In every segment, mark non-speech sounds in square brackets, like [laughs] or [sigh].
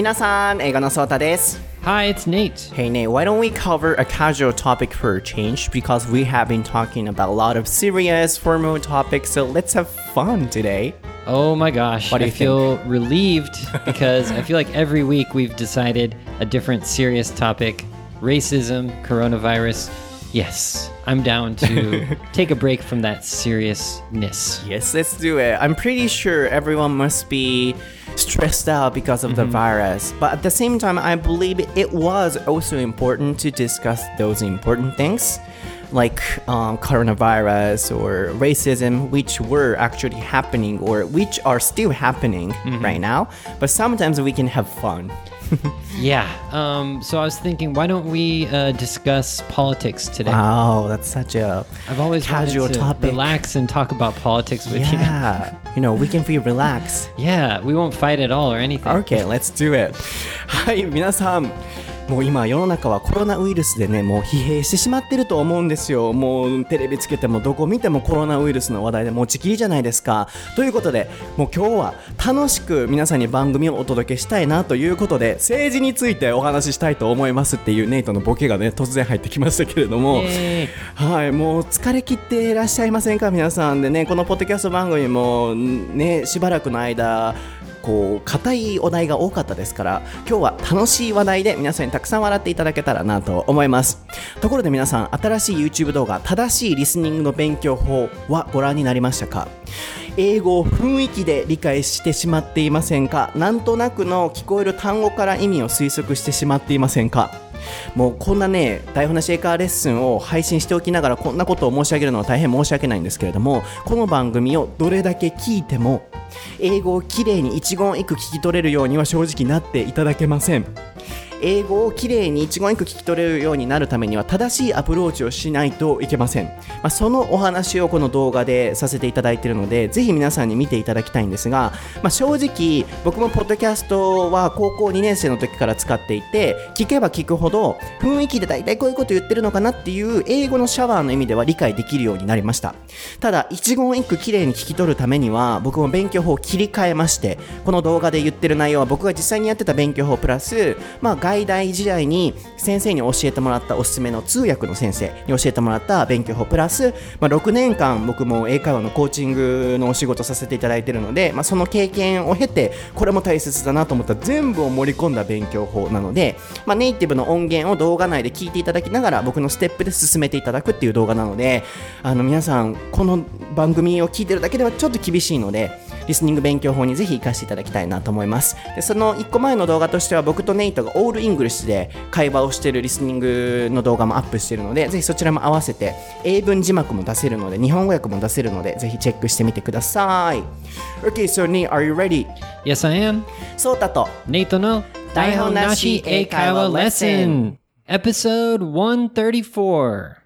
皆さん、英語のソータです。 Hi, it's Nate. Hey Nate, why don't we cover a casual topic for a change? Because we have been talking about a lot of serious, formal topics, so let's have fun today. Oh my gosh, What do I you feel relieved [laughs] because I feel like every week we've decided a different serious topic racism, coronavirus. Yes, I'm down to [laughs] take a break from that seriousness. Yes, let's do it. I'm pretty sure everyone must be stressed out because of the virus, but at the same time, I believe it was also important to discuss those important things. Like um, coronavirus or racism, which were actually happening or which are still happening right now, but sometimes we can have fun. [laughs] Yeah, um, so I was thinking, why don't we uh, discuss politics today? Wow, that's such a I've always casual wanted to topic. relax and talk about politics with you. Yeah, you know, we can feel relaxed. Yeah, we won't fight at all or anything. Okay, let's do it. [laughs] はい、皆さん。 もう今世の中はコロナウイルスでね、もう疲弊してしまってると思うんですよ。もうテレビつけてもどこ見てもコロナウイルスの話題で持ちきりじゃないですか。ということで、もう今日は楽しく皆さんに番組をお届けしたいなということで、政治についてお話ししたいと思いますっていうネイトのボケがね、突然入ってきましたけれども。イエはい、もう疲れ切っていらっしゃいませんか皆さんでねこのポッドキャスト番組もねしばらくの間こう硬いお題が多かったですから今日は楽しい話題で皆さんにたくさん笑っていただけたらなと思います。ところで皆さん新しい YouTube 動画正しいリスニングの勉強法はご覧になりましたか？英語を雰囲気で理解してしまっていませんか？なんとなくの聞こえる単語から意味を推測してしまっていませんか？もうこんなね台本なシェイカーレッスンを配信しておきながらこんなことを申し上げるのは大変申し訳ないんですけれどもこの番組をどれだけ聞いても英語をきれいに一言一句聞き取れるようには正直なっていただけません。英語をきれいに一言一句聞き取れるようになるためには正しいアプローチをしないといけません、まあ、そのお話をこの動画でさせていただいているのでぜひ皆さんに見ていただきたいんですが、まあ、正直僕もポッドキャストは高校2年生の時から使っていて聞けば聞くほど雰囲気で大体こういうこと言ってるのかなっていう英語のシャワーの意味では理解できるようになりました。ただ一言一句きれいに聞き取るためには僕も勉強法を切り替えましてこの動画で言ってる内容は僕が実際にやってた勉強法プラス、まあ、外大時代に先生に教えてもらったおすすめの通訳の先生に教えてもらった勉強法プラス、まあ、6年間僕も英会話のコーチングのお仕事させていただいているので、まあ、その経験を経てこれも大切だなと思った全部を盛り込んだ勉強法なので、まあ、ネイティブの音源を動画内で聞いていただきながら僕のステップで進めていただくっていう動画なのであの皆さんこの番組を聞いてるだけではちょっと厳しいのでリスニング勉強法にぜひ活かしていただきたいなと思いますでその1個前の動画としては僕とネイトがオールイングリッシュで会話をしているリスニングの動画もアップしているのでぜひそちらも合わせて英文字幕も出せるので日本語訳も出せるのでぜひチェックしてみてください OK so Nate are you ready? Yes, I am. そうだと Nate no Daihon Nashi Eikaiwa Lesson. Episode 134.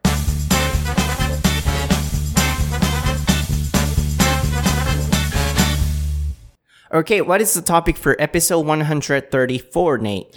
Okay what is the topic for episode 134 Nate?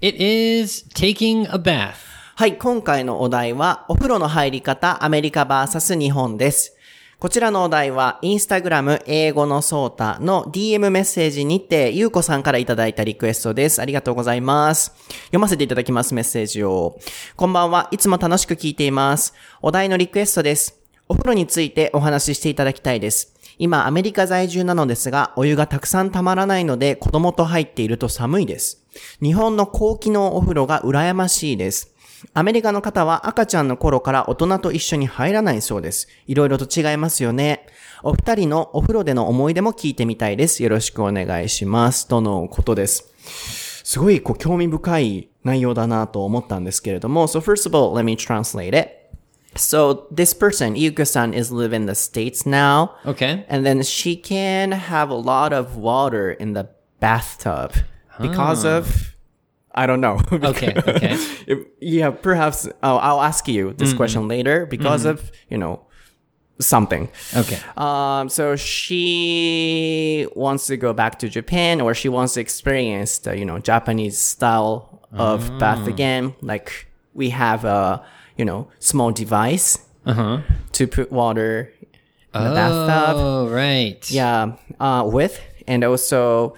It is taking a bath. はい、今回のお題は、お風呂の入り方、アメリカ VS 日本です。こちらのお題は、インスタグラム英語のソータの DM メッセージにて、ゆうこさんからいただいたリクエストです。ありがとうございます。読ませていただきます、メッセージを。こんばんは、いつも楽しく聞いています。お題のリクエストです。お風呂についてお話ししていただきたいです。今、アメリカ在住なのですが、お湯がたくさん溜まらないので、子供と入っていると寒いです。日本の高機能お風呂が羨ましいです。アメリカの方は赤ちゃんの頃から大人と一緒に入らないそうです。いろいろと違いますよね。お二人のお風呂での思い出も聞いてみたいです。よろしくお願いします。とのことです。すごいこう興味深い内容だなと思ったんですけれども。So first of all, let me translate it. So this person, Yuka-san, is living in the States now. Okay. And then she can have a lot of water in the bathtub because of, I don't know. [laughs] Okay, okay. If- yeah, perhaps oh, I'll ask you this mm-hmm. question later because mm-hmm. of, you know, something. Okay. Um, so she wants to go back to Japan or she wants to experience the, you know, Japanese style of bath mm. again. Like we have a, you know, small device uh-huh. to put water in the oh, bathtub. Oh, right. Yeah, uh, with. And also,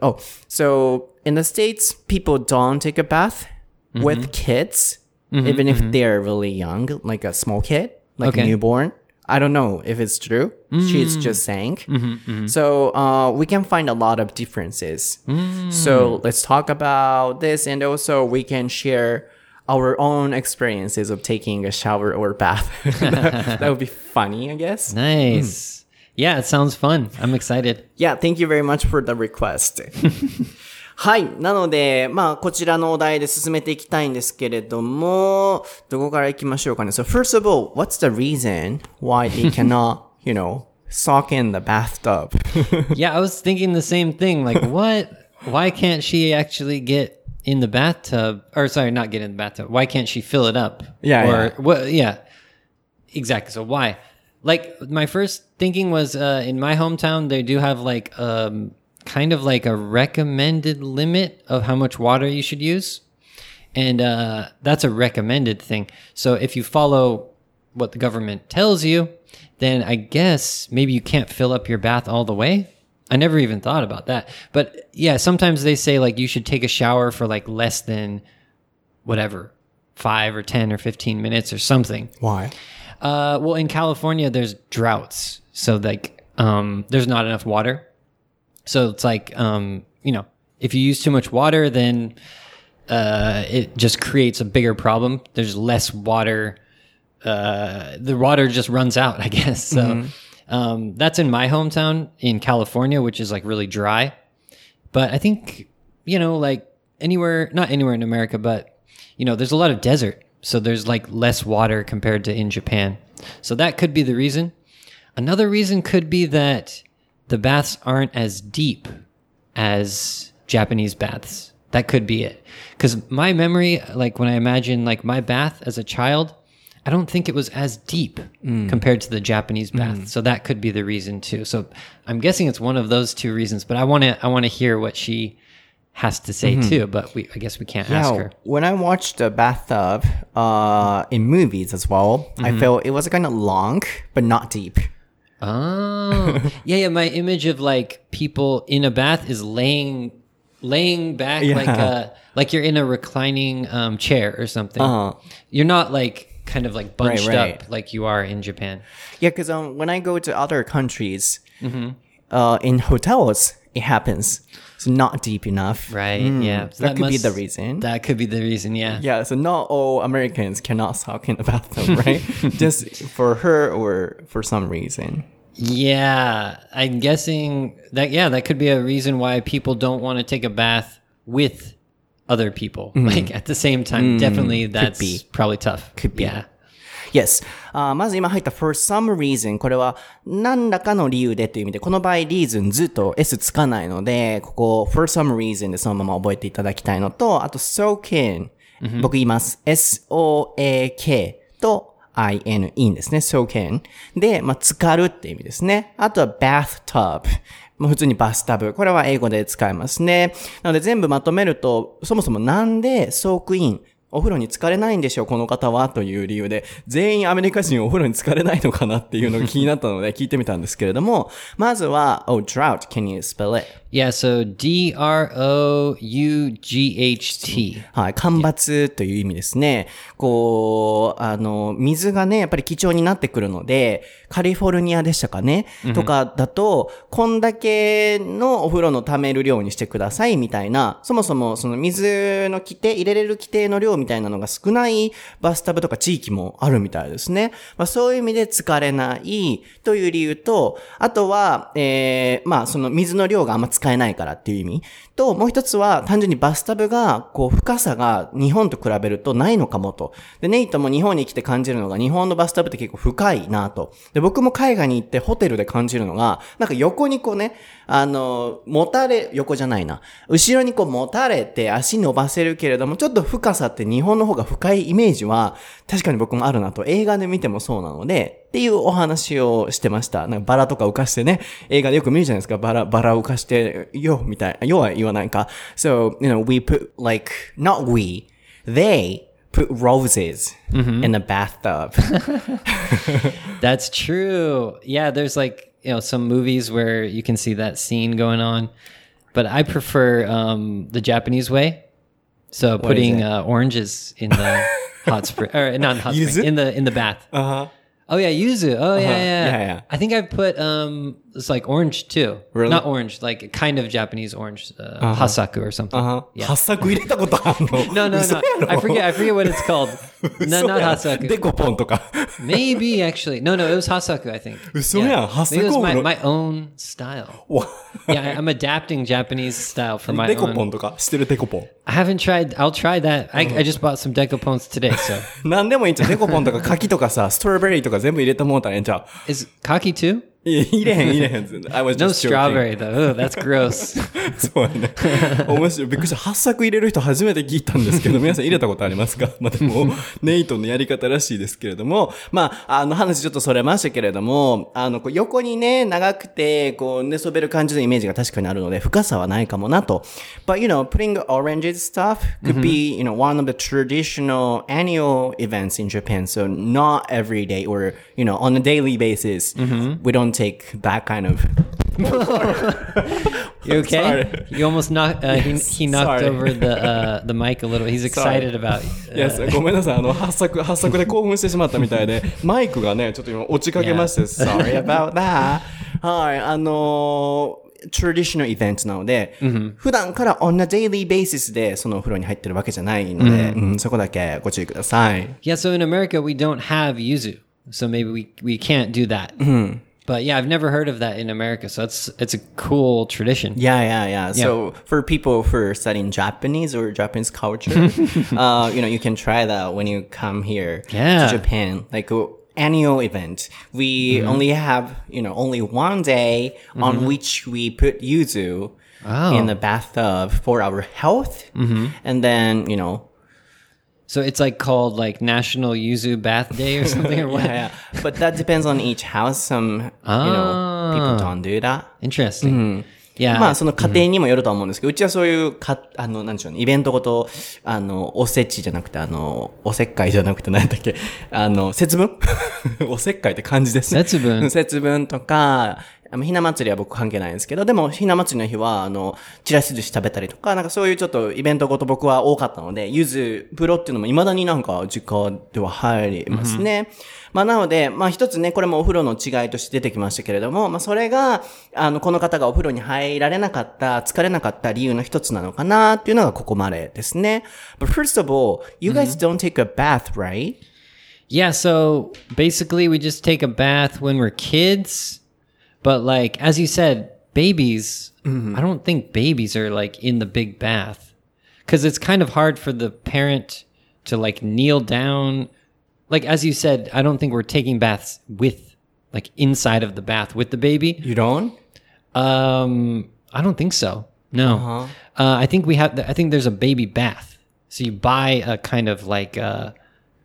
oh, so in the States, people don't take a bath mm-hmm. with kids, mm-hmm, even if mm-hmm. they're really young, like a small kid, like okay. a newborn. I don't know if it's true. She's mm. just saying. Mm-hmm, mm-hmm. So uh, we can find a lot of differences. So mm. let's talk about this, and also we can share our own experiences of taking a shower or bath. [laughs] that would be funny, I guess. Nice. Yeah, it sounds fun. I'm excited. Yeah, thank you very much for the request. [laughs] はい。なので、まあ、こちらのお題で進めていきたいんですけれども、どこから行きましょうかね。So, first of all, what's the reason why they [laughs] cannot, you know, sock in the bathtub? Yeah, I was thinking the same thing. Like, what? Why can't she actually get in the bathtub? Or sorry, not get in the bathtub. Why can't she fill it up? Yeah, Or yeah. what? Yeah, exactly. So why? Like my first thinking was uh, in my hometown they do have like um kind of like a recommended limit of how much water you should use, and uh, that's a recommended thing. So if you follow what the government tells you, then I guess maybe you can't fill up your bath all the way. I never even thought about that. But yeah, sometimes they say like you should take a shower for like less than whatever, five or 10 or 15 minutes or something. Why? Uh, well, in California, there's droughts. So like, um, there's not enough water. So it's like, um, you know, if you use too much water, then, uh, it just creates a bigger problem. There's less water. Uh, the water just runs out, [laughs] I guess. So, um, that's in my hometown in California, which is like really dry. But I think, you know, like anywhere, not anywhere in America, but, you know, there's a lot of desert. So there's like less water compared to in Japan. So that could be the reason. Another reason could be that the baths aren't as deep as Japanese baths. That could be it. Because my memory, like when I imagine like my bath as a child, I don't think it was as deep compared to the Japanese bath. So that could be the reason too. So I'm guessing it's one of those two reasons. But I want to I want to hear what she has to say too. But we I guess we can't ask her. when I watched the bathtub uh, in movies as well, I felt it was kind of long, but not deep. Oh, [laughs] yeah, yeah. My image of like people in a bath is laying, laying back like Yeah. uh like you're in a reclining um, chair or something. Uh-huh. You're not like kind of like bunched right. up like you are in Japan. Yeah, because um, when I go to other countries, uh, in hotels, it happens. So not deep enough. Right. yeah. So Mm, that could be the reason. That could be the reason. Yeah. Yeah, so not all Americans cannot suck in the bathtub, right? [laughs] Just for her or for some reason. Yeah, I'm guessing that. Yeah, that could be a reason why people don't want to take a bath with other people, like at the same time. Definitely, that's be. probably tough. Could be. Yeah. Yes. あーまず今入った for some reason これは何らかの理由でという意味でこの場合 reason ずっと s つかないのでここ for some reason でそのまま覚えていただきたいのとあと soak in、僕言います s-o-a-k と i-n-in ですね soak in で、まあ、浸かるって意味ですねあとは bathtub もう普通にバスタブ。これは英語で使えますね。なので全部まとめると、そもそもなんでソークイン、お風呂に浸かれないんでしょう、この方はという理由で、全員アメリカ人お風呂に浸かれないのかなっていうのが気になったので [laughs] 聞いてみたんですけれども、まずは、oh, drought, can you spell it? Yeah, so D R O U G H T. はい、干ばつという意味ですね。こう、あの、水がね、やっぱり貴重になってくるので、カリフォルニアでしたかね、とかだと、こんだけのお風呂の溜める量にしてくださいみたいな、そもそもその水の規定、入れれる規定の量みたいなのが少ないバスタブとか地域もあるみたいですね。まあそういう意味で疲れないという理由と、あとは、えー、まあその水の量があんま使えないからっていう意味と、もう一つは単純にバスタブが、こう深さが日本と比べるとないのかもと。で、ネイトも日本に来て感じるのが、日本のバスタブって結構深いなと。で、僕も海外に行ってホテルで感じるのが、なんか横にこうね、あの、持たれ、横じゃないな。後ろにこう持たれて足伸ばせるけれども、ちょっと深さって日本の方が深いイメージは、確かに僕もあるなと。映画で見てもそうなので、っていうお話をしてました。なんかバラとか浮かしてね、映画でよく見るじゃないですか。バラ、バラ浮かして、よ、みたいな。よは言わないか。So, you know, we put, like, not we, they put roses in the bathtub. [laughs] That's true. Yeah, there's like you know some movies where you can see that scene going on, but I prefer um, the Japanese way. So putting uh, oranges in the [laughs] hot spring or not hot spring in the in the bath. Uh huh. Oh yeah, yuzu. Oh yeah, yeah. Yeah, yeah. I think I put um, it's like orange too. Really? Not orange, like kind of Japanese orange, uh, uh-huh. hassaku or something. Uh-huh. Yeah. Hassaku 入れたことあんの [laughs] No, no, no. I forget, I forget what it's called. [laughs] no, not hassaku. Dekopon toka. Maybe, actually. No, no, it was hassaku, I think. 嘘やん。hassaku. Yeah. Maybe it was my, my own style. yeah, I'm adapting Japanese style for my own. Dekopon I haven't tried, I'll try that. I, uh-huh. I just bought some dekopons today, so. [laughs] 何でもいいんちゃう。デコポンとか柿とかさ、ストロベリーとか全部入れてもうたらええんちゃう。Is kaki too? 入れへん入れへん I was No just joking strawberry though. Ugh, that's gross. そうやね。面白い。びっくりした。八作入れる人初めて聞いたんですけど、皆さん入れたことありますかまあでも、ネイトのやり方らしいですけれども、まあ、あの話ちょっとそれましたけれども、あの、こう横にね、長くて、こう、寝そべる感じのイメージが確かにあるので、深さはないかもなと。But, you know, putting oranges stuff could be, you know, one of the traditional annual events in Japan. So not every day or, you know, on a daily basis, we don't take that kind of You okay? Sorry. You almost knocked. Uh, he he knocked Sorry. over the uh, the mic a little. He's excited about. Uh, Yes, ごめんなさい。あの、発作、発作で興奮してしまったみたいで、マイクがね、ちょっと今落ちかけまして、sorry about that. はい、あのー traditional event なので、普段から on a daily basis でそのお風呂に入ってるわけじゃないので、うんそこだけご注意ください。Yeah, so in America we don't have yuzu, so maybe we we can't do that. But yeah, I've never heard of that in America, so it's it's a cool tradition. Yeah, yeah, yeah. So for people who are studying Japanese or Japanese culture, [laughs] uh, you know, you can try that when you come here Yeah. to Japan. Like uh, annual event. We mm-hmm. only have, you know, only one day on mm-hmm. which we put yuzu Oh. in the bathtub for our health. Mm-hmm. And then, you know, So it's like called like National Yuzu Bath Day or something or what? yeah, yeah. But that depends on each house. Some, you know, people don't do that. Interesting. Yeah. まあ、その家庭にもよるとは思うんですけど、うちはそういうか、あの、なんでしょうね、イベントごと、あの、おせちじゃなくて、あの、おせっかいじゃなくて、何だっけ、あの、節分おせっかいって感じですね。節分うん節分とか、あのひな祭りは僕関係ないんですけど、でも、ひな祭りの日は、あの、ちらし寿司食べたりとか、なんかそういうちょっとイベントごと僕は多かったので、ゆず風呂っていうのも未だになんか実家では入りますね。まあなので、まあ一つね、これもお風呂の違いとして出てきましたけれども、まあそれが、あの、この方がお風呂に入られなかった、疲れなかった理由の一つなのかなっていうのがここまでですね。But first of all, you guys don't take a bath, right? Yeah, so basically we just take a bath when we're kids. But like as you said, babies, I don't think babies are like in the big bath. Cuz it's kind of hard for the parent to like kneel down. Like as you said, I don't think we're taking baths with like inside of the bath with the baby. You don't? Um I don't think so. No. uh I think we have I think there's a baby bath. So you buy a kind of like a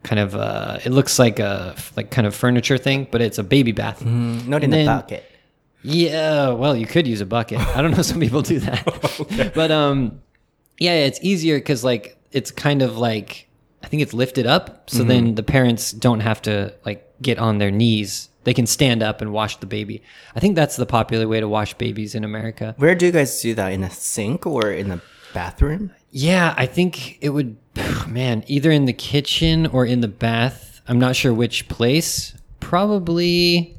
kind of uh it looks like a like kind of furniture thing, but it's a baby bath. Not in then- a bucket. Yeah, well, you could use a bucket. I don't know some people do that. [laughs] [laughs] But um yeah, it's easier cuz like it's kind of like I think it's lifted up so then the parents don't have to like get on their knees. They can stand up and wash the baby. I think that's the popular way to wash babies in America. Where do you guys do that? In a sink or in a bathroom? Yeah, I think it would, [sighs] man, either in the kitchen or in the bath. I'm not sure which place. Probably,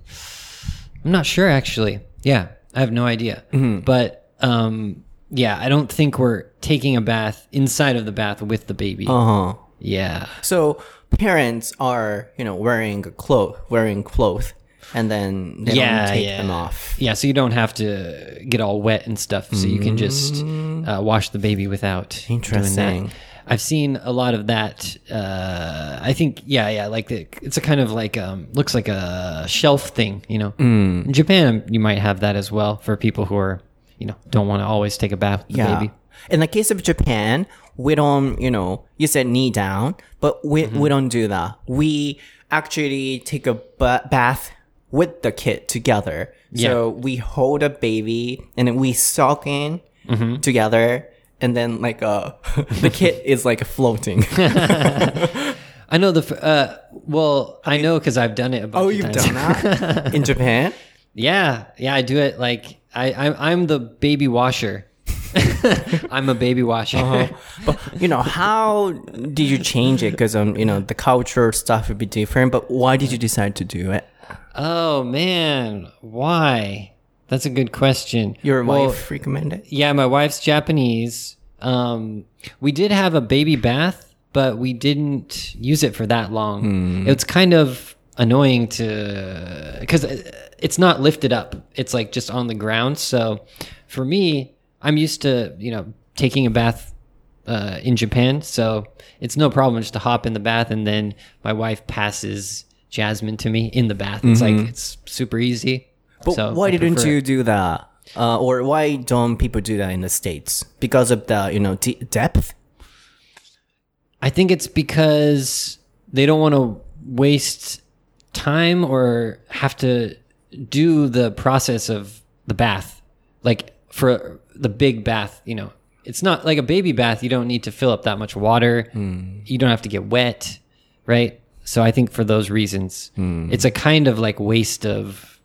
I'm not sure actually. Yeah, I have no idea. But um, yeah, I don't think we're taking a bath inside of the bath with the baby. Uh-huh. Yeah. So parents are, you know, wearing a cloth, wearing clothes, and then they yeah, don't take yeah. them off. Yeah, so you don't have to get all wet and stuff. So you can just uh, wash the baby without doing Interesting. that. I've seen a lot of that. Uh, I think, yeah, yeah, like the, it's a kind of like um, looks like a shelf thing, you know. In Japan, you might have that as well for people who are, you know, don't want to always take a bath with the Yeah. baby. In the case of Japan, we don't, you know, you said knee down, but we Mm-hmm. we don't do that. We actually take a ba- bath with the kid together. Yeah. So we hold a baby and then we soak in Mm-hmm. together, and then like uh, [laughs] the kid is like floating. [laughs] I know the. f- Uh, well, I know because I've done it. A bunch oh, of you've times. done that [laughs] in Japan? Yeah, yeah, I do it like I, I I'm the baby washer. I'm a baby washer. But you know, how did you change it? Because um, you know, the culture stuff would be different. But why did you decide to do it? Oh man, why? That's a good question. Your Well, wife recommended. Yeah, my wife's Japanese. Um, we did have a baby bath, but we didn't use it for that long. It's kind of annoying to because it's not lifted up. It's like just on the ground. So for me, I'm used to you know taking a bath uh, in Japan, so it's no problem just to hop in the bath and then my wife passes Jasmine to me in the bath. It's like it's super easy. But So why I didn't you do that? Uh, or why don't people do that in the states? Because of the you know de- depth. I think it's because they don't want to waste time or have to do the process of the bath. Like for the big bath, you know, it's not like a baby bath. You don't need to fill up that much water. You don't have to get wet, right? So I think for those reasons, it's a kind of like waste of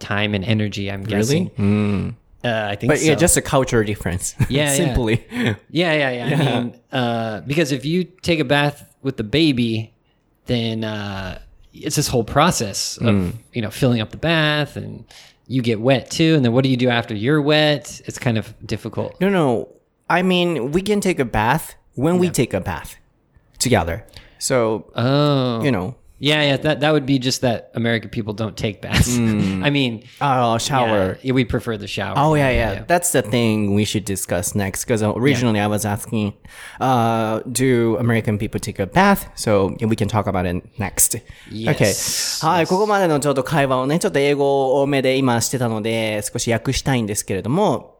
time and energy. I'm guessing. Uh, I think But so. yeah, just a culture difference. [laughs] Yeah, yeah. simply. Yeah, yeah, yeah. I mean, uh, because if you take a bath with the baby, then uh, it's this whole process of you know filling up the bath, and you get wet too. And then what do you do after you're wet? It's kind of difficult. No, no. I mean, we can take a bath when we take a bath together. So Oh, you know, yeah, yeah. That that would be just that American people don't take baths. I [laughs] mean, uh, yeah, shower. yeah, we prefer the shower. Oh yeah, yeah, That's the thing we should discuss next. Because originally I was asking, uh, do American people take a bath? So we can talk about it next. Yes. Okay. はい、ここまでのちょっと会話をね、ちょっと英語多めで今してたので、少し訳したいんですけれども、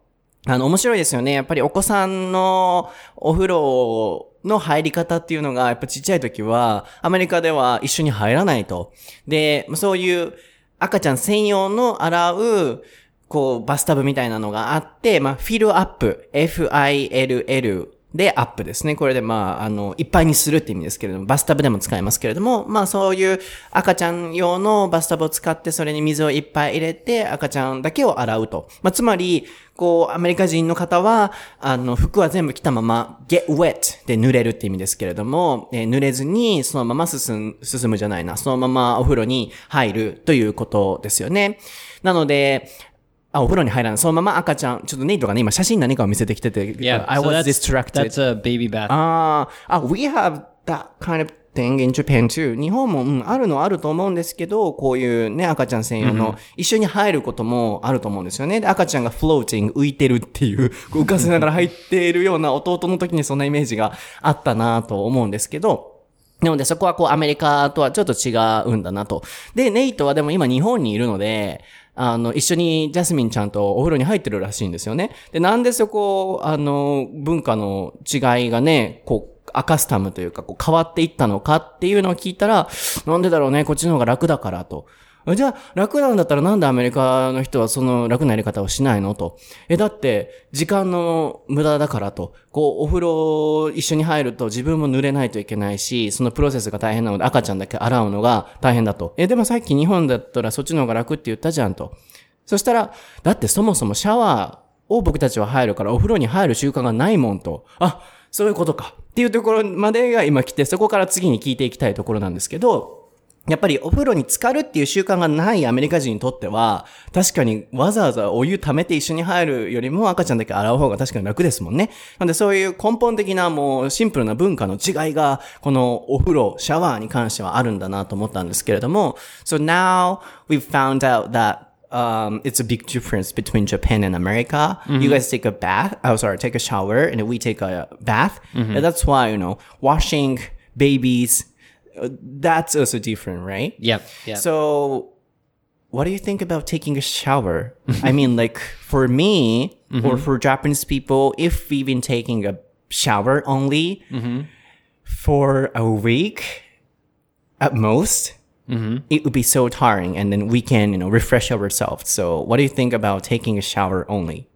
あの、面白いですよね。やっぱりお子さんのお風呂の入り方っていうのが、やっぱちっちゃい時は、アメリカでは一緒に入らないと。で、そういう赤ちゃん専用の洗う、こう、バスタブみたいなのがあって、まあ、フィルアップ、F-I-L-L でアップですね。これでまあ、あの、いっぱいにするって意味ですけれども、バスタブでも使えますけれども、まあそういう赤ちゃん用のバスタブを使って、それに水をいっぱい入れて、赤ちゃんだけを洗うと。まあつまり、こう、アメリカ人の方は、あの、服は全部着たまま、get wet で濡れるって意味ですけれども、えー濡れずに、そのまま進む、進むじゃないな、そのままお風呂に入るということですよね。なので、あ、お風呂に入らない。そのまま赤ちゃん、ちょっとネイトがね、今写真何かを見せてきてて、Yeah, I so was that's, distracted. That's a baby bath. ああ、あ、we have that kind of thing in Japan too. 日本も、うん、あるのはあると思うんですけど、こういうね、赤ちゃん専用の、一緒に入ることもあると思うんですよね。で、赤ちゃんが floating 浮いてるっていう、こう浮かせながら入っているような弟の時にそんなイメージがあったなと思うんですけど、なのでそこはこうアメリカとはちょっと違うんだなと。で、ネイトはでも今日本にいるので、あの、一緒にジャスミンちゃんとお風呂に入ってるらしいんですよね。で、なんでそこ、あの、文化の違いがね、こう、アカスタムというか、こう変わっていったのかっていうのを聞いたら、なんでだろうね、こっちの方が楽だからと。じゃあ、楽なんだったらなんでアメリカの人はその楽なやり方をしないの？と。え、だって、時間の無駄だからと。こう、お風呂一緒に入ると自分も濡れないといけないし、そのプロセスが大変なので赤ちゃんだけ洗うのが大変だと。え、でもさっき日本だったらそっちの方が楽って言ったじゃんと。そしたら、だってそもそもシャワーを僕たちは入るからお風呂に入る習慣がないもんと。あ、そういうことか。っていうところまでが今来て、そこから次に聞いていきたいところなんですけど、やっぱりお風呂に浸かるっていう習慣がないアメリカ人にとっては、確かにわざわざお湯溜めて一緒に入るよりも赤ちゃんだけ洗う方が確かに楽ですもんね。なんでそういう根本的なもうシンプルな文化の違いが、このお風呂、シャワーに関してはあるんだなと思ったんですけれども、So now we've found out that um, it's a big difference between Japan and America. You guys take a bath, oh sorry, take a shower, and we take a bath. And that's why, you know, washing babies, uh, that's also different, right? Yep. Yep. So, what do you think about taking a shower? Mm-hmm. I mean, like for me mm-hmm. or for Japanese people, if we've been taking a shower only mm-hmm. for a week at most, it would be so tiring, and then we can, you know, refresh ourselves. So, what do you think about taking a shower only?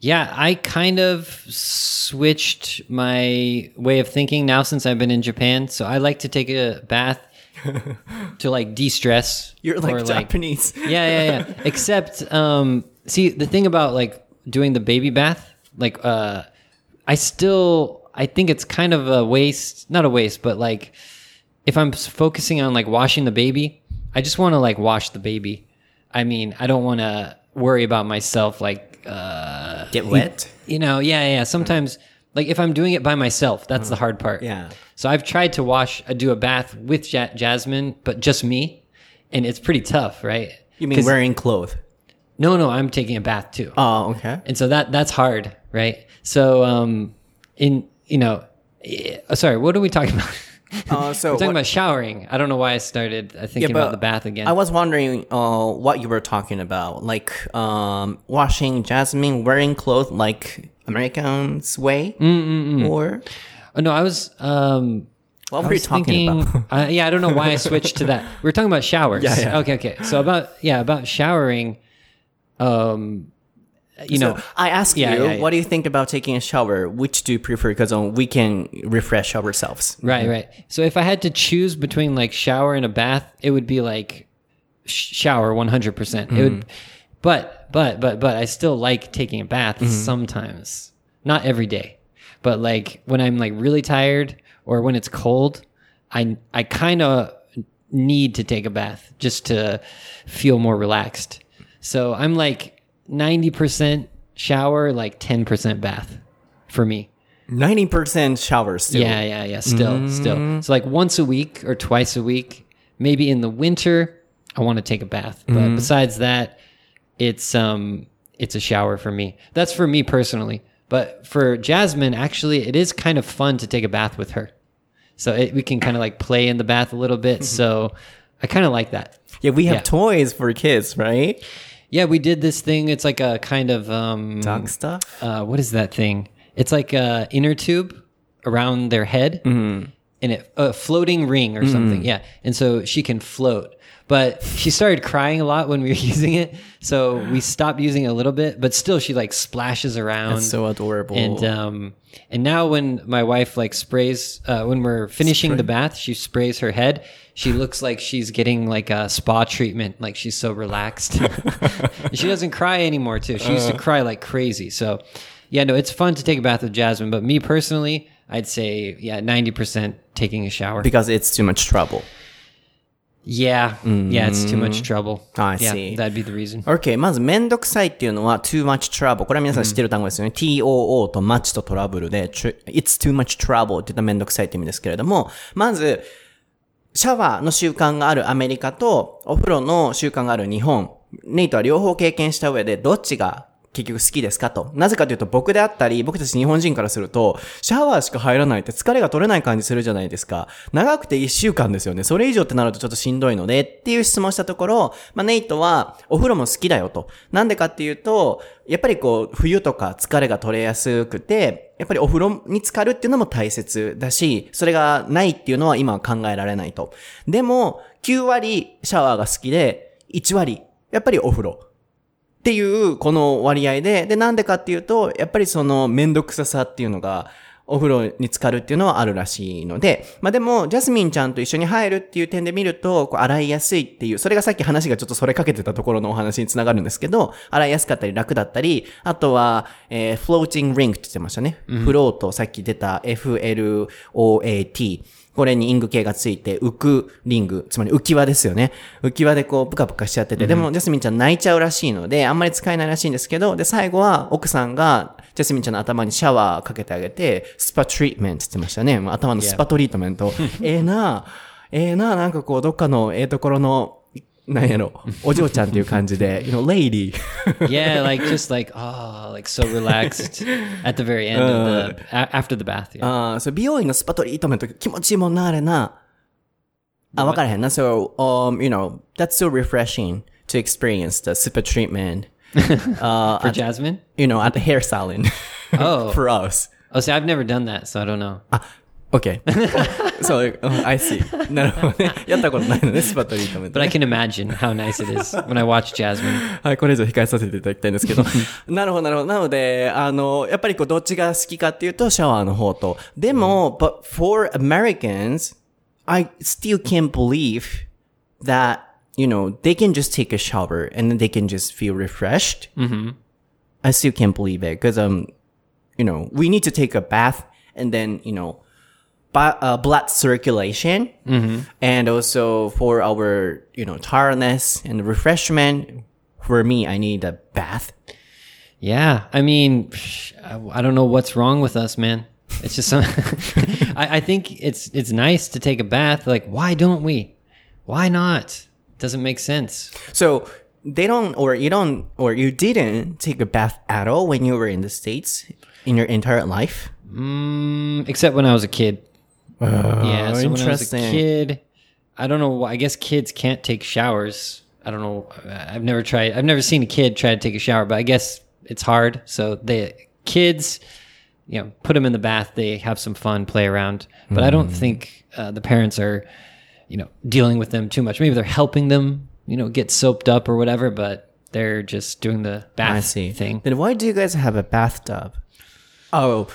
Yeah, I kind of switched my way of thinking now since I've been in Japan. So I like to take a bath [laughs] to like de-stress. You're like Japanese. [laughs] yeah, yeah, yeah. Except, um, see, the thing about like doing the baby bath, like, uh, I still, I think it's kind of a waste, not a waste, but like, if I'm focusing on like washing the baby, I just want to like wash the baby. I mean, I don't want to worry about myself, like, uh, Get wet. you know, yeah, yeah. Sometimes, like, if I'm doing it by myself, that's the hard part. Yeah. So I've tried to wash, uh, do a bath with ja- Jasmine, but just me, and it's pretty tough, right? You mean wearing clothes? No, no, I'm taking a bath too, Oh, okay. and so that that's hard, right? So, um, in you know, eh, sorry, what are we talking [laughs] about? Uh, [laughs] so We're talking what- about showering. I don't know why I started uh, thinking about the bath again. I was wondering uh, what you were talking about, like um, washing Jasmine, wearing clothes like Americans way, Mm, or oh, no, I was. Um, what I were you talking thinking, about? [laughs] uh, yeah, I don't know why I [laughs] switched to that. We were talking about showers. Yeah, yeah. Okay, okay. So about yeah, about showering. Um, you know, I ask Yeah, you, yeah, yeah. what do you think about taking a shower? Which do you prefer? Because um, we can refresh ourselves. Right, right. So if I had to choose between like shower and a bath, it would be like sh- shower 100%. percent It would but but but but I still like taking a bath sometimes. Not every day. But like when I'm like really tired or when it's cold, I I kind of need to take a bath just to feel more relaxed. So I'm like 90% shower, like 10% bath for me. Ninety percent showers. Still. Yeah, yeah, yeah. Still, mm. still. So like once a week or twice a week. Maybe in the winter, I want to take a bath. But mm. besides that, it's um it's a shower for me. That's for me personally. But for Jasmine, actually, it is kind of fun to take a bath with her. So it, we can kind of like play in the bath a little bit. Mm-hmm. So I kind of like that. Yeah, we have Yeah. toys for kids, right? Yeah, we did this thing. It's like a kind of um Dog stuff. uh, what is that thing? It's like a inner tube around their head, and it a floating ring or something. Yeah, and so she can float. But she started crying a lot when we were [laughs] using it, so we stopped using it a little bit. But still, she like splashes around. That's so adorable. And um, and now when my wife like sprays, uh, when we're finishing the bath, she sprays her head She looks like she's getting like a spa treatment. Like she's so relaxed. [laughs] And she doesn't cry anymore too. She used to cry like crazy. So yeah, no, it's fun to take a bath with Jasmine. But me personally, I'd say yeah, ninety percent taking a shower. because it's too much trouble. Yeah, yeah, it's too much trouble. I yeah, see. that'd be the reason. OK。まず、めんどくさいっていうのは too much trouble。これは皆さん知ってる単語ですよね。too と much とトラブルで、tr- it's too much trouble って言ったらめんどくさいって意味ですけれども、まず、 シャワーの習慣があるアメリカと、お風呂の習慣がある日本、ネイトは両方経験した上で、どっちが結局好きですかと。なぜかというと、僕であったり、僕たち日本人からすると、シャワーしか入らないって疲れが取れない感じするじゃないですか。長くて1週間ですよね。それ以上ってなるとちょっとしんどいので、っていう質問したところ、まあ、ネイトは、お風呂も好きだよと。なんでかっていうと、やっぱりこう、冬とか疲れが取れやすくて、やっぱりお風呂に浸かるっていうのも大切だし、それがないっていうのは今は考えられないと。でも、9割シャワーが好きで、1割、やっぱりお風呂。っていう、この割合で、で、なんでかっていうと、やっぱりそのめんどくささっていうのが、お風呂に浸かるっていうのはあるらしいので、まあでも、ジャスミンちゃんと一緒に入るっていう点で見ると、こう洗いやすいっていう、それがさっき話がちょっとそれかけてたところのお話につながるんですけど、洗いやすかったり楽だったり、あとは、えー、floating ring って言ってましたね。フロート、さっき出た FLOAT。これにイング系がついて、浮くリング、つまり浮き輪ですよね。浮き輪でこう、ぷかぷかしちゃってて、でも、ジャスミンちゃん泣いちゃうらしいので、あんまり使えないらしいんですけど、で、最後は、奥さんが、ジャスミンちゃんの頭にシャワーかけてあげて、スパトリートメントって言ってましたね。もう頭のスパトリートメント。[laughs] ええな、ええな、なんかこう、どっかのええところの、なんやろ、お嬢ちゃんっていう感じで、you know, lady. yeah, like just like, oh, like so relaxed at the very end of the, uh, after the bath. Yeah. Uh, ああ、それ美容院のスパトリートメント気持ちいいもんな、あれな。あ、わからへんな。So, um, you know, that's so refreshing to experience the spa treatment. [laughs] uh, For Jasmine? You know, at the hair salon. oh. [laughs] For us. Oh, see, I've never done that, so I don't know. Ah, Okay. [laughs] so oh, I see. なるほどね。やったことないのね、スパトリートメント、But [laughs] I can imagine how nice it is when I watch Jasmine. [laughs] はい、これ以上控えさせていただきたいんですけど。なるほど、なるほど。なので、あの、やっぱりこう、どっちが好きかっていうと、シャワーの方と。でも、but for Americans, I still can't believe that, you know, they can just take a shower and then they can just feel refreshed. Mm-hmm. I still can't believe it because, um, you know, we need to take a bath and then, you know, uh, blood circulation and also for our, you know, tiredness and refreshment. For me, I need a bath. Yeah, I mean, I, I don't know what's wrong with us, man. It's just some. [laughs] I, I think it's it's nice to take a bath. Like, why don't we? Why not? Doesn't make sense. So they don't, or you don't, or you didn't take a bath at all when you were in the States in your entire life? Mm, except when I was a kid. Yeah, so when I was a kid, I don't know. I guess kids can't take showers. I don't know. I've never tried. I've never seen a kid try to take a shower, but I guess it's hard. So the kids, you know, put them in the bath. They have some fun, play around. But I don't Hmm. think uh, the parents are, you know, dealing with them too much. Maybe they're helping them, you know, get soaped up or whatever. But they're just doing the bath I see. thing. Then why do you guys have a bathtub? Oh,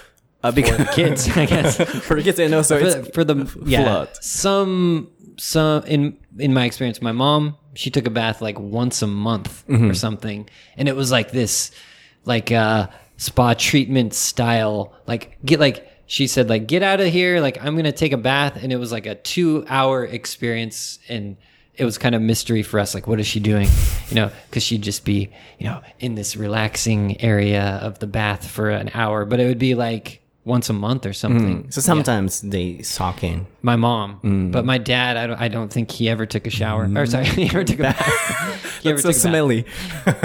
uh, because Kids, I [laughs] guess. for the kids and also for, it's for the yeah. flood. some some in in my experience my mom she took a bath like once a month Mm-hmm. or something. And it was like this like uh spa treatment style. Like get like she said like get out of here. Like i'm gonna take a bath. And it was like a two hour experience. And it was kind of mystery for us like what is she doing? You know because she'd just be you know in this relaxing area of the bath for an hour. But it would be like once a month or something so sometimes they sock in. my mom, Mm. but my dad, I don't, I don't think he ever took a shower. Or sorry, [laughs] he ever took a bath. [laughs] [laughs] he So took a bath. smelly.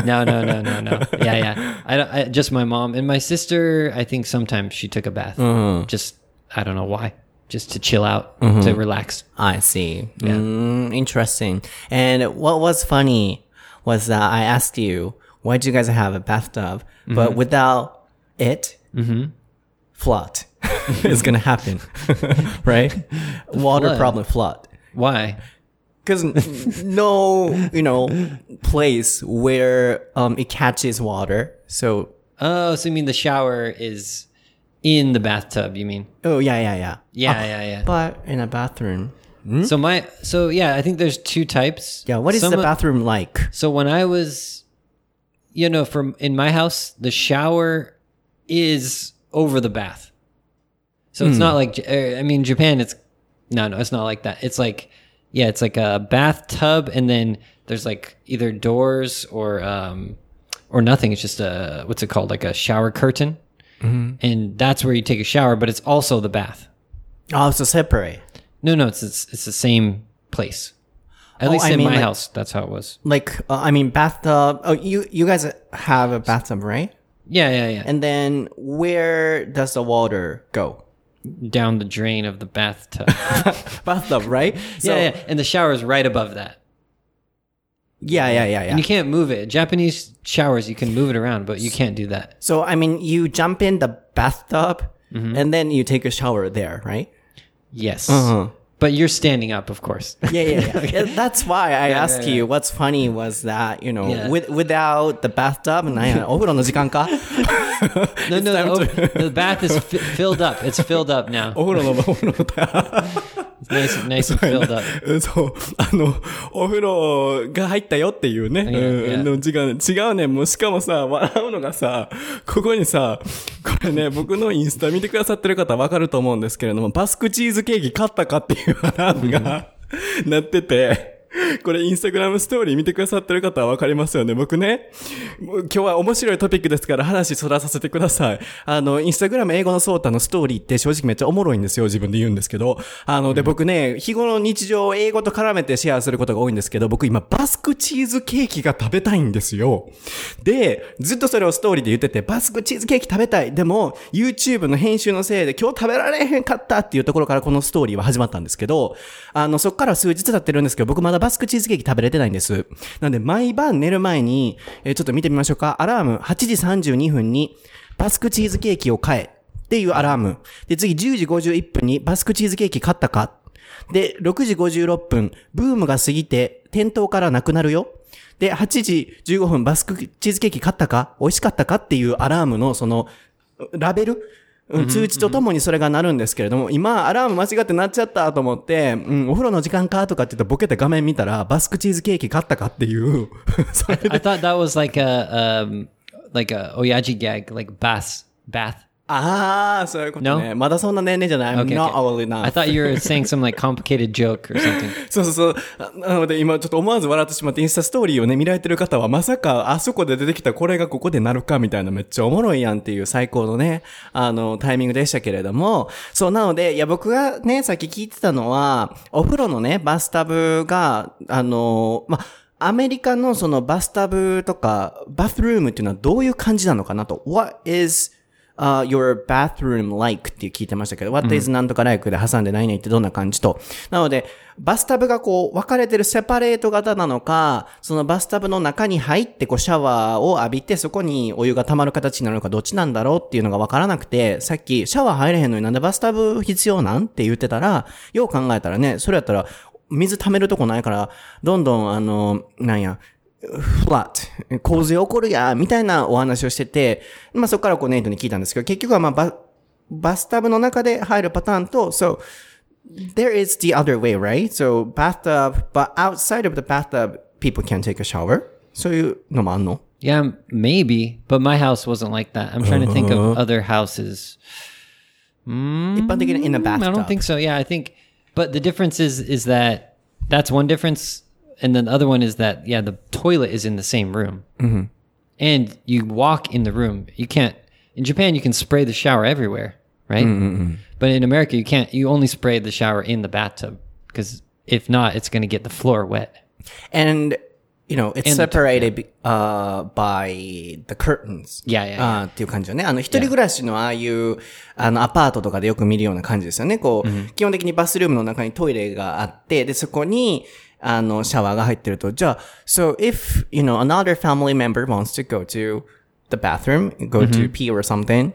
No, no, no, no, no. Yeah, yeah. I, don't, I just my mom and my sister. I think sometimes she took a bath. Uh-huh. Just I don't know why. Just to chill out, Mm-hmm. to relax. I see. Mm, interesting. And what was funny was that I asked you, why do you guys have a bathtub? Mm-hmm. But without it, flood is going to happen. [laughs] right? Water Flood. problem, flood. Why? Because no, you know, place where um, it catches water. So, Oh, so you mean the shower is in the bathtub? You mean? oh, yeah, yeah, yeah. Yeah, yeah, yeah. But in a bathroom. So my, so yeah, I think there's two types. Yeah, what is Some the bathroom like? So when I was, you know, from in my house, the shower is over the bath. So it's not like, uh, I mean, Japan, it's, no, no, it's not like that. It's like, yeah, it's like a bathtub and then there's like either doors or, um, or nothing. It's just a, what's it called? Like a shower curtain. And that's where you take a shower, but it's also the bath. Oh, so separate. No, no, it's, it's, it's the same place. At Oh, least I in mean, my like- house, that's how it was. Like, uh, I mean, bathtub. Oh, you, you guys have a bathtub, right? Yeah, yeah, yeah. And then where does the water go? down the drain of the bathtub. [laughs] Bathtub, right? So, yeah, yeah, and the shower is right above that. yeah, yeah, yeah, yeah. And you can't move it. Japanese showers, you can move it around, but you can't do that. So, I mean, you jump in the bathtub Mm-hmm. and then you take a shower there, right? Yes. Uh-huh. But you're standing up, of course. Yeah, yeah, yeah. [laughs] okay. That's why I yeah, asked yeah, you. What's funny was that you know, with, without the bathtub, and I, [laughs] oh, no, no, the, to... the bath is f- filled up. It's filled up now. [laughs] nice, nice and filled up. うんそう、あの、お風呂が入ったよっていうね。いやいやうん、の違う、違うね。もうしかもさ、笑うのがさ、ここにさ、これね、僕のインスタ見てくださってる方わかると思うんですけれども、バスクチーズケーキ買ったかっていうアラームがなってて、[laughs] これインスタグラムストーリー見てくださってる方はわかりますよね。僕ね、今日は面白いトピックですから話そらさせてください。あの、インスタグラム英語のソータのストーリーって正直めっちゃおもろいんですよ。自分で言うんですけど。あの、で、僕ね、日頃の日常を英語と絡めてシェアすることが多いんですけど、僕今バスクチーズケーキが食べたいんですよ。で、ずっとそれをストーリーで言ってて、バスクチーズケーキ食べたい。でも、YouTube の編集のせいで今日食べられへんかったっていうところからこのストーリーは始まったんですけど、あの、そっから数日経ってるんですけど、僕まだバスクチーズケーキ食べれてないんです。なんで、毎晩寝る前に、えーちょっと見てみましょうか。アラーム8時32分に、バスクチーズケーキを買え。っていうアラーム。で、次10時51分にバスクチーズケーキ買ったか。で、6時56分、ブームが過ぎて、店頭からなくなるよ。で、8時15分、バスクチーズケーキ買ったか？美味しかったか？っていうアラームの、その、ラベル？うん通知とともにそれが鳴るんですけれども、今、アラーム間違って鳴っちゃったと思って、うん、お風呂の時間かとかって言ってボケて画面見たら、バスクチーズケーキ買ったかっていう、[laughs] それ I thought that was like a um, like a oyaji gag, like bath bath. ああ、そういうことね。No？まだそんな年齢じゃない。I'm Okay, not okay. old enough. I thought you were saying some like complicated joke or something. [laughs] そうそうそう。あなので今ちょっと思わず笑ってしまって、インスタストーリーをね、見られてる方は、まさか、あそこで出てきたこれがここでなるかみたいなめっちゃおもろいやんっていう最高のね、あの、タイミングでしたけれども、そう、なので、いや、僕がね、さっき聞いてたのは、お風呂のね、バスタブが、あの、ま、アメリカのそのバスタブとか、バスルームっていうのはどういう感じなのかなと。What is uh, your bathroom like って聞いてましたけど、what is なんとか like で挟んでないねってどんな感じと。なので、バスタブがこう分かれてるセパレート型なのか、そのバスタブの中に入ってこうシャワーを浴びてそこにお湯が溜まる形になるのかどっちなんだろうっていうのが分からなくて、さっきシャワー入れへんのになんでバスタブ必要なんって言ってたら、よう考えたらね、それやったら水溜めるとこないから、どんどんあの、なんや、フラット、洪水起こるや、みたいなお話をしてて、まあそこからこうネイトに聞いたんですけど、結局はまあバ、バスタブの中で入るパターンと、so, there is the other way, right? So, bathtub, but outside of the bathtub, people can take a shower. そういうのもあんの Yeah, maybe, but my house wasn't like that. I'm trying to think of other houses. 一般的に in a Mm, I bathtub. don't think so. Yeah, I think, but the difference is is that that's one difference, and then the other one is that yeah, the toilet is in the same room, mm-hmm. and you walk in the room. You can't in Japan. You can spray the shower everywhere, right? Mm-hmm, mm-hmm. But in America, you can't. You only spray the shower in the bathtub because if not, it's going to get the floor wet. And, you know, it's separated uh, by the curtains. Yeah, yeah, yeah. っていう感じだね。あの、一人暮らしのああいう、あの、アパートとかでよく見るような感じですよね。こう、基本的にバスルームの中にトイレがあって、で、そこに、あの、シャワーが入ってると、じゃあ、so if, you know, another family member wants to go to the bathroom, go to pee or something,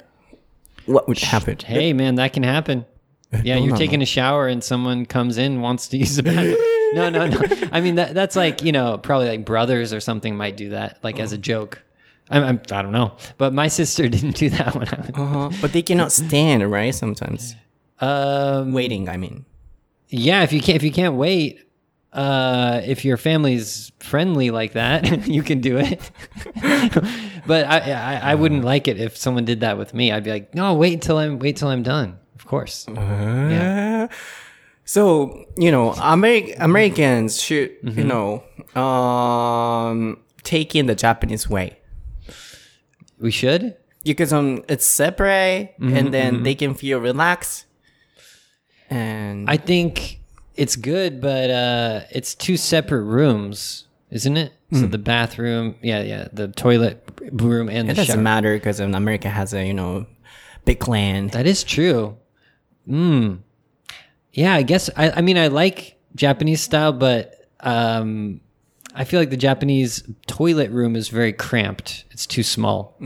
what would happen? Hey, man, that can happen. Yeah, you're taking a shower and someone comes in wants to use the bathroom. no, no, no. I mean that that's like you know probably like brothers or something might do that like as a joke. I'm, I'm I don't know, but my sister [laughs] didn't do that when I was. Uh-huh. But they cannot stand, right? Sometimes. Um, Waiting, I mean. yeah, if you can't if you can't wait, uh, if your family's friendly like that, [laughs] you can do it. [laughs] but I, I I wouldn't like it if someone did that with me. I'd be like, no, wait until I'm wait till I'm done. Of course. Uh, So, you know, Ameri- Americans should, you know, um, take in the Japanese way. We should. Because um, it's separate and then they can feel relaxed. And I think it's good, but uh, it's two separate rooms, isn't it? So the bathroom, yeah, yeah, the toilet room and the it doesn't shower. matter because um, America has a, you know, big land. That is true. Mm. Yeah, I guess I, I mean I like Japanese style, but um, I feel like the Japanese toilet room is very cramped. It's too small.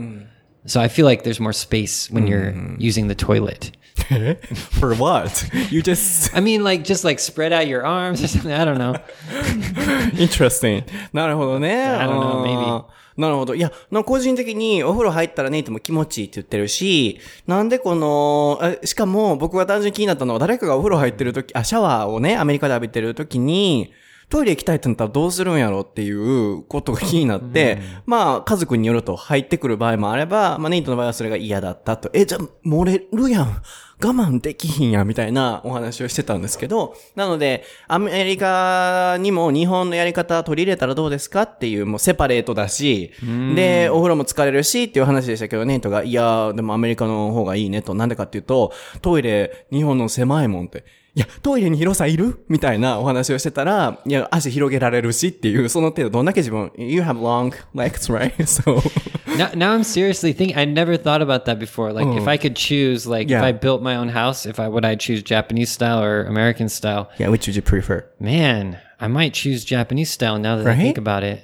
So I feel like there's more space when you're using the toilet. [laughs] For what? [laughs] You just I mean, like just like spread out your arms or something. I don't know. [laughs] interesting. なるほどね。 I don't know, あー なるほど。いや、な個人的にお風呂入ったらね、いつも気持ちいいって言ってるし、なんでこの、あしかも僕が単純に気になったのは誰かがお風呂入ってる時、あ、シャワーをね、アメリカで浴びてる時に、トイレ行きたいってなったらどうするんやろっていうことが気になって、まあ、家族によると入ってくる場合もあれば、まあ、ネイトの場合はそれが嫌だったと。え、じゃあ、漏れるやん。[laughs] 我慢できひんや、みたいなお話をしてたんですけど、なので、アメリカにも日本のやり方取り入れたらどうですかっていう、もうセパレートだし、で、お風呂も疲れるしっていう話でしたけど、ネイトが、いや、でもアメリカの方がいいねと、なんでかっていうと、トイレ、日本の狭いもんって、いや、トイレに広さいるみたいなお話をしてたら、いや、足広げられるしっていう、その程度、どんだけ自分、you have long legs, right? [laughs] So, [laughs] now, now I'm seriously thinking. I never thought about that before. Like, if I could choose, like, Yeah. if I built my own house, if I would I choose Japanese style or American style? yeah, which would you prefer? Man, I might choose Japanese style now that I Right? think about it.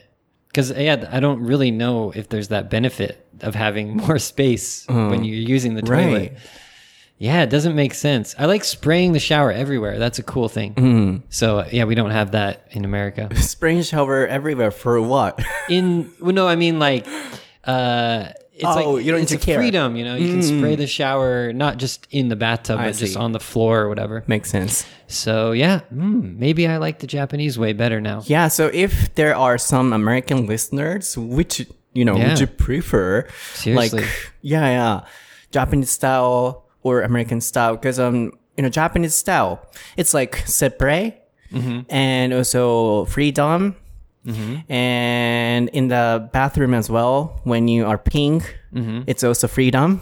Because yeah, I don't really know if there's that benefit of having more [laughs] space when you're using the toilet. Right. Yeah, it doesn't make sense. I like spraying the shower everywhere. That's a cool thing. So yeah, we don't have that in America. [laughs] Spring shower everywhere for what? [laughs] In well, no, I mean like uh, it's Oh, like you don't it's need a to care. freedom, you know. You can spray the shower not just in the bathtub, I but just on the floor or whatever. Makes sense. So yeah, mm, maybe I like the Japanese way better now. Yeah, so if there are some American listeners, which you know, Yeah. would you prefer? Seriously. Like, yeah, yeah, Japanese style or American style? Because um, you know, Japanese style, it's like separate mm-hmm. and also freedom. Mm-hmm. And in the bathroom as well, when you are peeing, mm-hmm. it's also freedom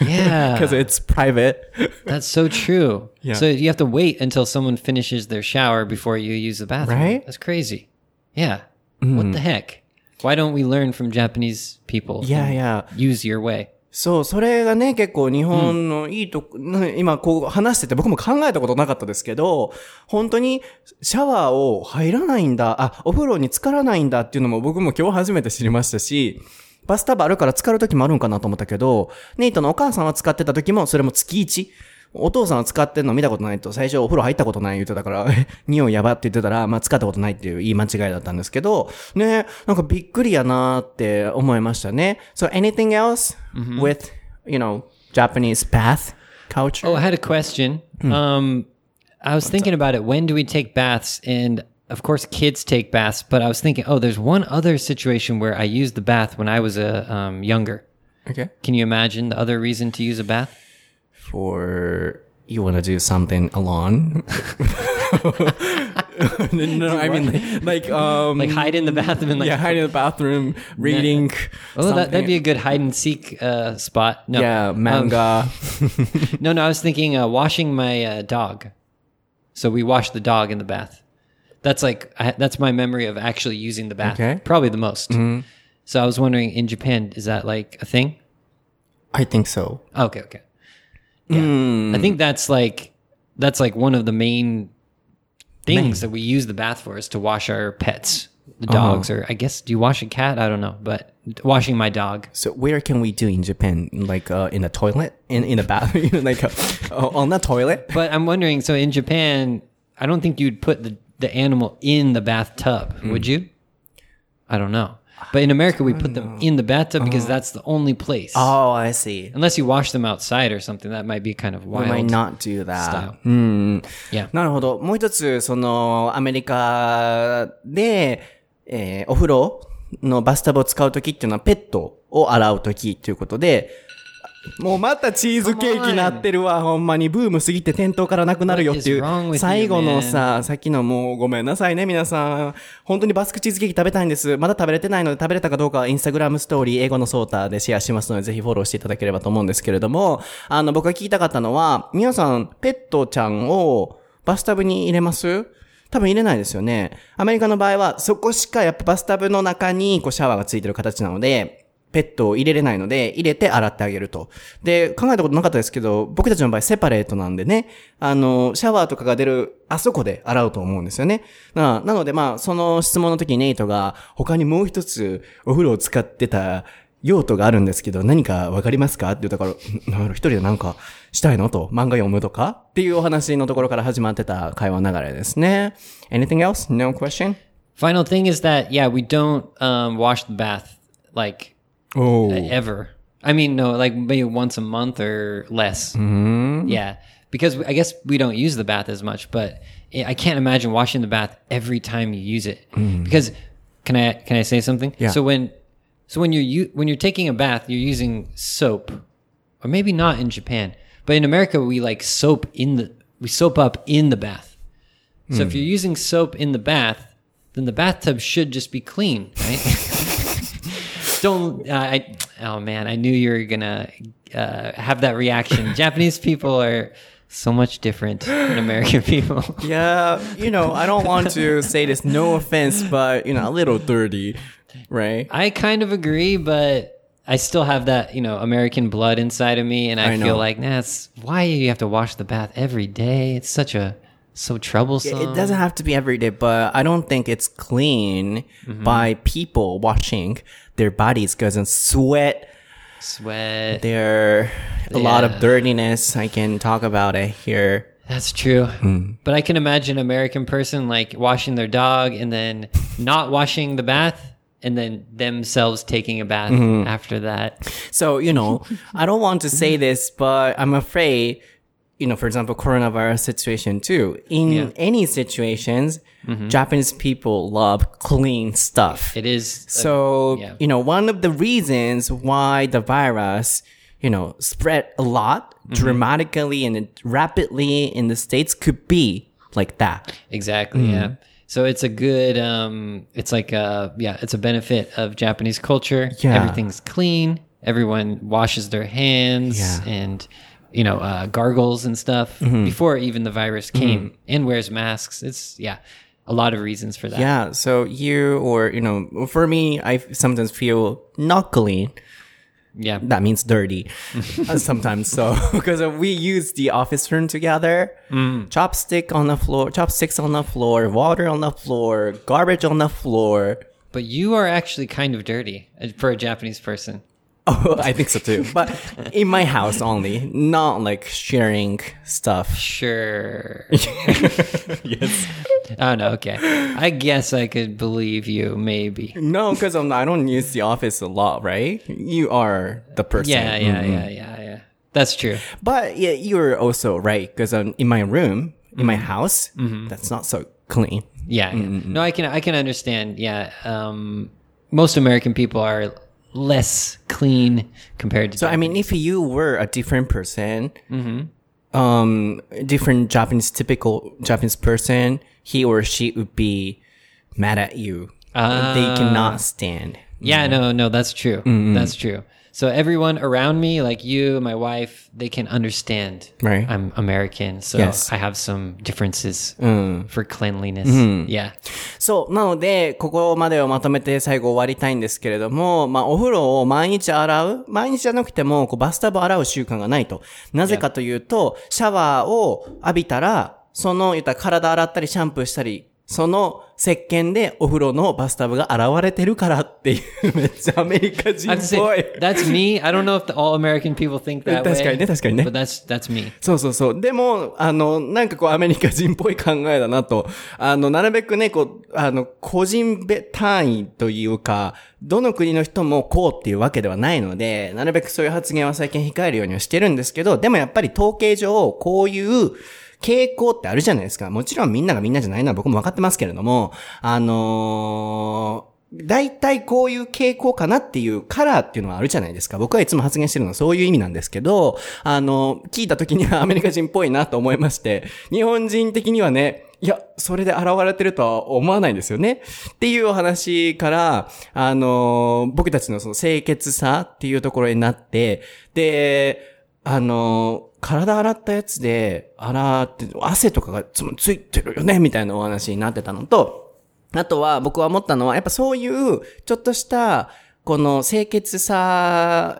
Yeah, [laughs] because it's private. [laughs] that's so true. Yeah. So you have to wait until someone finishes their shower before you use the bathroom. Right? That's crazy. Yeah. What the heck? Why don't we learn from Japanese people? Yeah, yeah. Use your way. そう、それがね、結構日本のいいとこ、ね今こう話してて僕も考えたことなかったですけど、本当にシャワーを入らないんだ、あ、お風呂に浸からないんだっていうのも僕も今日初めて知りましたし、バスタブあるから浸かる時もあるんかなと思ったけど、ネイトのお母さんは使ってた時もそれも月1。お父さんは使ってんの見たことないと、最初お風呂入ったことない言ってたから、え、匂いやばって言ってたら、まあ使ったことないっていう言い間違いだったんですけど、ね、なんかびっくりやなーって思いましたね。So anything else with, you know, Japanese bath culture? Oh, I had a question. Um, I was thinking about it. When do we take baths? And of course, kids take baths. But I was thinking, oh, there's one other situation where I used the bath when I was a um, younger. Okay. Can you imagine the other reason to use a bath? For you want to do something alone? [laughs] no, no, I mean like, like um Like hide in the bathroom and like, yeah, hide in the bathroom, [laughs] reading. oh, that, that'd be a good hide and seek uh, spot. No, yeah, Um, manga. [laughs] no, no. I was thinking uh, washing my uh, dog. So we wash the dog in the bath. That's like I, that's my memory of actually using the bath. Okay. Probably the most. So I was wondering, in Japan, is that like a thing? I think so. Okay, okay. Yeah. I think that's like that's like one of the main things that we use the bath for is to wash our pets, the dogs, or I guess do you wash a cat? I don't know, but washing my dog. So where can we do in Japan? Like uh, in a toilet, in in a bathroom, [laughs] like uh, on the toilet. But I'm wondering, so in Japan, I don't think you'd put the the animal in the bathtub, would you? I don't know. But in America, we put them in the bathtub because that's the only place. Oh, I see. Unless you wash them outside or something, that might be kind of We wild. might not do that. style. うん。Yeah. なるほど。もう一つ、その、アメリカで、えーお風呂のバスタブを使うときっていうのはペットを洗うときということで、もうまたチーズケーキなってるわ、ほんまに。ブーム過ぎて店頭からなくなるよっていう。最後のさ、さっきのもうごめんなさいね、皆さん。本当にバスクチーズケーキ食べたいんです。まだ食べれてないので食べれたかどうかはインスタグラムストーリー、英語のソーターでシェアしますので、ぜひフォローしていただければと思うんですけれども、あの、僕が聞きたかったのは、皆さん、ペットちゃんをバスタブに入れます？多分入れないですよね。アメリカの場合は、そこしかやっぱバスタブの中にこうシャワーがついてる形なので、ペットを入れれないので、入れて洗ってあげると。で、考えたことなかったですけど、僕たちの場合セパレートなんでね、あの、シャワーとかが出る、あそこで洗うと思うんですよね。ななのでまあ、その質問の時にネイトが、他にもう一つお風呂を使ってた用途があるんですけど、何かわかりますか？って言ったから、[laughs] なる一人でなんかしたいの？と、漫画読むとか？っていうお話のところから始まってた会話流れですね。Anything else? No question? Final thing is that yeah, we don't um, wash the bath like Oh. Uh, ever. I mean, no, like maybe once a month or less. Mm-hmm. Yeah, because I guess we don't use the bath as much, but I can't imagine washing the bath every time you use it. Mm. Because can I can I say something? Yeah. So when so when you're when you're taking a bath, you're using soap, or maybe not in Japan, but in America we like soap in the we soap up in the bath. So if mm. you're using soap in the bath, then the bathtub should just be clean, right? [laughs] Don't uh, I? Oh man, I knew you were gonna uh, have that reaction. [laughs] Japanese people are so much different than American [laughs] people. Yeah, you know, I don't want to [laughs] say this, no offense, but, you know, a little dirty, right? I kind of agree, but I still have that you know American blood inside of me, and I, I feel know. like that's why you have to wash the bath every day. It's such a so troublesome. It doesn't have to be every day, but I don't think it's clean by people washing their bodies because sweat, sweat. there a lot of dirtiness. I can talk about it here. That's true. Hmm. But I can imagine American person like washing their dog and then not washing the bath and then themselves taking a bath Mm-hmm. after that. So, you know, I don't want to say this, but I'm afraid, you know, for example, coronavirus situation too. In Yeah. any situations, Japanese people love clean stuff. It is a- So, yeah. you know, one of the reasons why the virus, you know, spread a lot dramatically and rapidly in the States could be like that. Exactly. Mm-hmm. Yeah. So it's a good. Um, it's like a yeah. It's a benefit of Japanese culture. Yeah. Everything's clean. Everyone washes their hands Yeah. Mm-hmm. and you know uh, gargles and stuff before even the virus came and wears masks. It's yeah. A lot of reasons for that. Yeah. So you or, you know, for me, I sometimes feel not clean. Yeah. that means dirty [laughs] sometimes so [laughs] because we use the office room together chopstick on the floor chopsticks on the floor water on the floor garbage on the floor But you are actually kind of dirty uh, for a Japanese person. Oh [laughs] i think so too but in my house only not like sharing stuff Sure. [laughs] yes oh no. Okay. I guess I could believe you. Maybe. no because i don't use the office a lot right you are the person Yeah. Yeah. Yeah. Yeah. Yeah. That's true. but yeah you're also right because um, in my room in Mm-hmm. my house that's not so clean Yeah, yeah. No, I can I can understand. Yeah. Um most American people are less clean compared to So I mean, if you were a different person, um, different Japanese typical Japanese person, he or she would be mad at you. Uh, they cannot stand. Yeah, no, no, that's true. That's true. So everyone around me, like you, my wife, they can understand. Right. I'm American, so Yes. I have some differences for cleanliness. Yeah. そう。なので、ここまでをまとめて最後終わりたいんですけれども、まあ、お風呂を毎日洗う毎日じゃなくても、こうバスタブを洗う習慣がないと。なぜかというと、シャワーを浴びたら、その、言ったら体洗ったりシャンプーしたり、その石鹸でお風呂のバスタブが洗われてるからっていう、めっちゃアメリカ人っぽい。that's me. I don't know if all American people think that 確かにね way. 確かにね But that's that's me. そうそうそう。でも、あの、なんかこうアメリカ人っぽい考えだなと。あの、なるべくね、こう、あの、個人べ単位というか、どの国の人もこうっていうわけではないので、なるべくそういう発言は最近控えるようにはしてるんですけど、でもやっぱり統計上、こういう傾向ってあるじゃないですか。もちろんみんながみんなじゃないのは僕も分かってますけれども、あのー大体こういう傾向かなっていうカラーっていうのはあるじゃないですか。僕はいつも発言してるのはそういう意味なんですけど、あの、聞いた時にはアメリカ人っぽいなと思いまして、日本人的にはね、いや、それで現れてるとは思わないんですよね。っていうお話から、あの、僕たちのその清潔さっていうところになって、で、あの、体洗ったやつで、洗って、汗とかがつついてるよね、みたいなお話になってたのと、あとは僕は思ったのは、やっぱそういう、ちょっとした、この清潔さ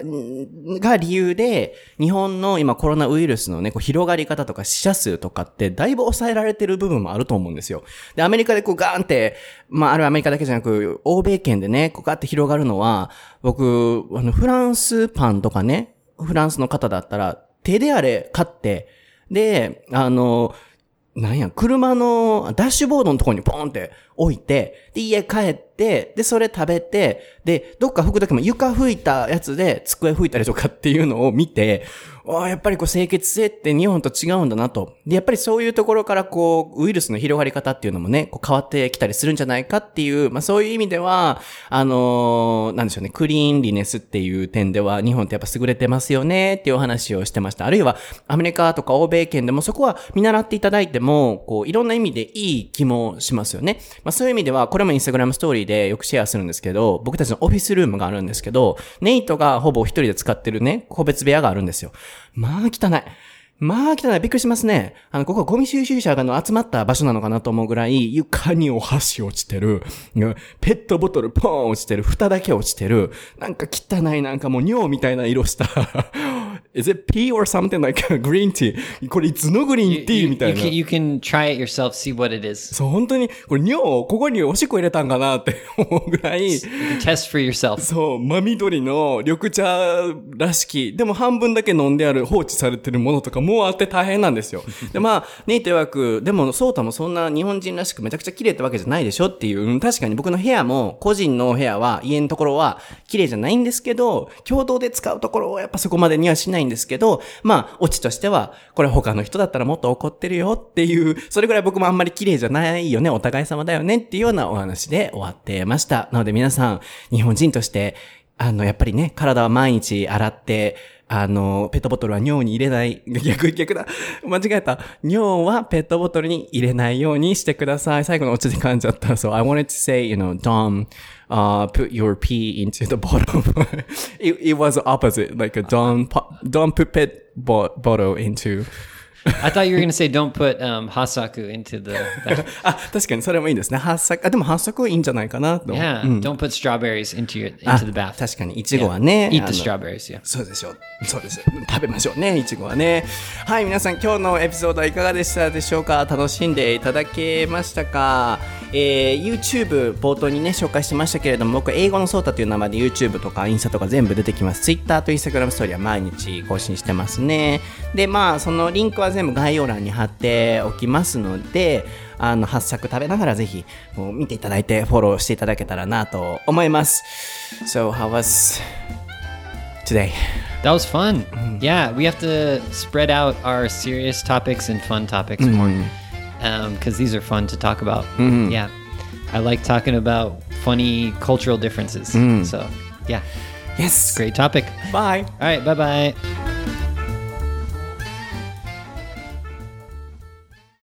が理由で、日本の今コロナウイルスのね、こう広がり方とか死者数とかってだいぶ抑えられてる部分もあると思うんですよ。で、アメリカでこうガーンって、まああるアメリカだけじゃなく、欧米圏でね、こうガーって広がるのは、僕、あの、フランスパンとかね、フランスの方だったら、手であれ買って、で、あの、なんや、車のダッシュボードのところにポンって置いて、で、家帰って、で、それ食べて、で、どっか拭くときも床拭いたやつで机拭いたりとかっていうのを見て、あ、やっぱりこう清潔性って日本と違うんだなと。で、やっぱりそういうところからこう、ウイルスの広がり方っていうのもね、こう変わってきたりするんじゃないかっていう、まあそういう意味では、あのーなんでしょうね、クリーンリネスっていう点では日本ってやっぱ優れてますよねっていうお話をしてました。あるいはアメリカとか欧米圏でもそこは見習っていただいても、こう、いろんな意味でいい気もしますよね。まあそういう意味では、これもインスタグラムストーリーでよくシェアするんですけど、僕たちのオフィスルームがあるんですけど、ネイトがほぼ一人で使ってるね、個別部屋があるんですよ。まあ汚い。まあ汚い。びっくりしますね。あの、ここはゴミ収集車が集まった場所なのかなと思うぐらい、床にお箸落ちてる。ペットボトルポーン落ちてる。蓋だけ落ちてる。なんか汚い、なんかもう尿みたいな色した [laughs] Is it pea or something like green tea? これいつのグリー You, ンティー you- みたい you な can,。you can try it yourself, see what it is. そう、本当に、これ尿、ここにおしっこ入れたんかなって思うぐらい、You test for yourself. そう、真緑の緑茶らしき、でも半分だけ飲んである放置されてるものとかもあって大変なんですよ。[laughs] で、まあ、ネイテ曰く、でも、ソータもそんな日本人らしくめちゃくちゃ綺麗ってわけじゃないでしょっていう、うん確かに僕の部屋も、個人の部屋は、家のところは綺麗じゃないんですけど、共同で使うところはやっぱそこまでにはしないんですけど、まあ、オチとしては、これ他の人だったらもっと怒ってるよっていう、それぐらい僕もあんまり綺麗じゃないよね、お互い様だよねっていうようなお話で終わってました。なので皆さん、日本人として、あの、やっぱりね、体は毎日洗って、あの、ペットボトルは尿に入れない。逆、逆だ。間違えた。尿はペットボトルに入れないようにしてください。最後のオチで噛んじゃった。So I wanted to say, you know, don't, uh, put your pee into the bottle. it, it was opposite. Like, a don't, don't put pet bottle into. I thought you were going to say don't put um, hasaku into the. bath. [laughs] あ、確かにそれもいいですね。発作、あ、でも発作いいんじゃないかなと。yeah, don't put strawberries into your あ into the bath. 確かに、いちごはね。Eat あ the の strawberries. Yeah. そうでしょう。そうです。食べましょうね、いちごはね。はい、皆さん今日のエピソードはいかがでしたでしょうか？楽しんでいただけましたか？えー、YouTube 冒頭にね、紹介しましたけれども、僕、英語のソータという名前で YouTube とかインスタとか全部出てきます。Twitter と Instagram ストーリーは毎日更新してますね。で、まあ、そのリンクは全部概要欄に貼っておきますので、あの、発作食べながらぜひ、見ていただいて、フォローしていただけたらなと思います。So, how was today? That was fun. Yeah, we have to spread out our serious topics and fun topics more because these are fun to talk about. Yeah, I like talking about funny cultural differences. So, yeah, Yes. great topic. Bye. All right, bye bye.